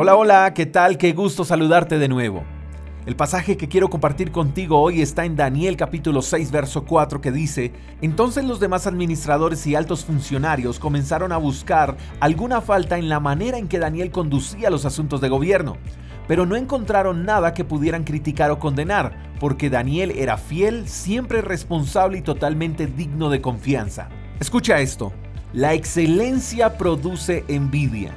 Hola, hola, ¿qué tal? Qué gusto saludarte de nuevo. El pasaje que quiero compartir contigo hoy está en Daniel capítulo 6 verso 4 que dice, entonces los demás administradores y altos funcionarios comenzaron a buscar alguna falta en la manera en que Daniel conducía los asuntos de gobierno, pero no encontraron nada que pudieran criticar o condenar, porque Daniel era fiel, siempre responsable y totalmente digno de confianza. Escucha esto, la excelencia produce envidia.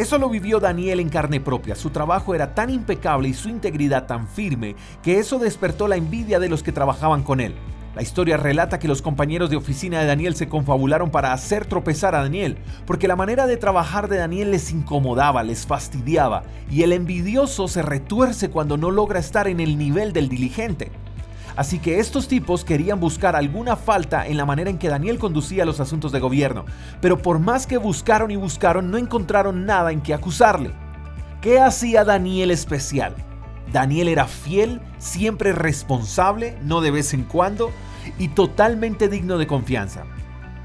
Eso lo vivió Daniel en carne propia. Su trabajo era tan impecable y su integridad tan firme que eso despertó la envidia de los que trabajaban con él. La historia relata que los compañeros de oficina de Daniel se confabularon para hacer tropezar a Daniel, porque la manera de trabajar de Daniel les incomodaba, les fastidiaba, y el envidioso se retuerce cuando no logra estar en el nivel del diligente. Así que estos tipos querían buscar alguna falta en la manera en que Daniel conducía los asuntos de gobierno, pero por más que buscaron y buscaron no encontraron nada en que acusarle. ¿Qué hacía Daniel especial? Daniel era fiel, siempre responsable, no de vez en cuando, y totalmente digno de confianza.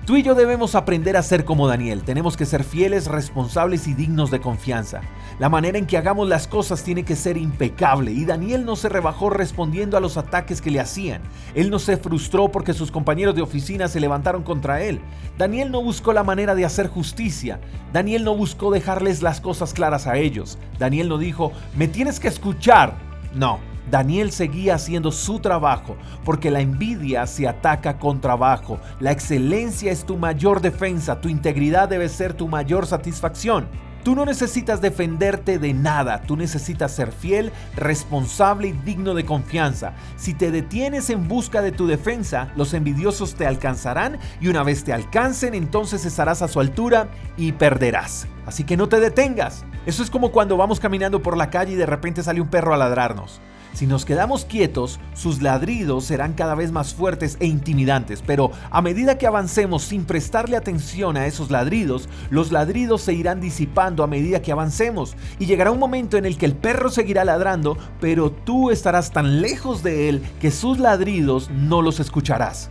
Tú y yo debemos aprender a ser como Daniel. Tenemos que ser fieles, responsables y dignos de confianza. La manera en que hagamos las cosas tiene que ser impecable y Daniel no se rebajó respondiendo a los ataques que le hacían. Él no se frustró porque sus compañeros de oficina se levantaron contra él. Daniel no buscó la manera de hacer justicia. Daniel no buscó dejarles las cosas claras a ellos. Daniel no dijo, me tienes que escuchar. No, Daniel seguía haciendo su trabajo, porque la envidia se ataca con trabajo. La excelencia es tu mayor defensa, tu integridad debe ser tu mayor satisfacción. Tú no necesitas defenderte de nada, tú necesitas ser fiel, responsable y digno de confianza. Si te detienes en busca de tu defensa, los envidiosos te alcanzarán y una vez te alcancen, entonces estarás a su altura y perderás. Así que no te detengas. Eso es como cuando vamos caminando por la calle y de repente sale un perro a ladrarnos. Si nos quedamos quietos, sus ladridos serán cada vez más fuertes e intimidantes, pero a medida que avancemos sin prestarle atención a esos ladridos, los ladridos se irán disipando a medida que avancemos y llegará un momento en el que el perro seguirá ladrando, pero tú estarás tan lejos de él que sus ladridos no los escucharás.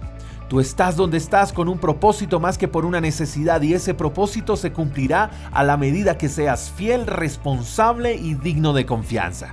Tú estás donde estás con un propósito más que por una necesidad y ese propósito se cumplirá a la medida que seas fiel, responsable y digno de confianza.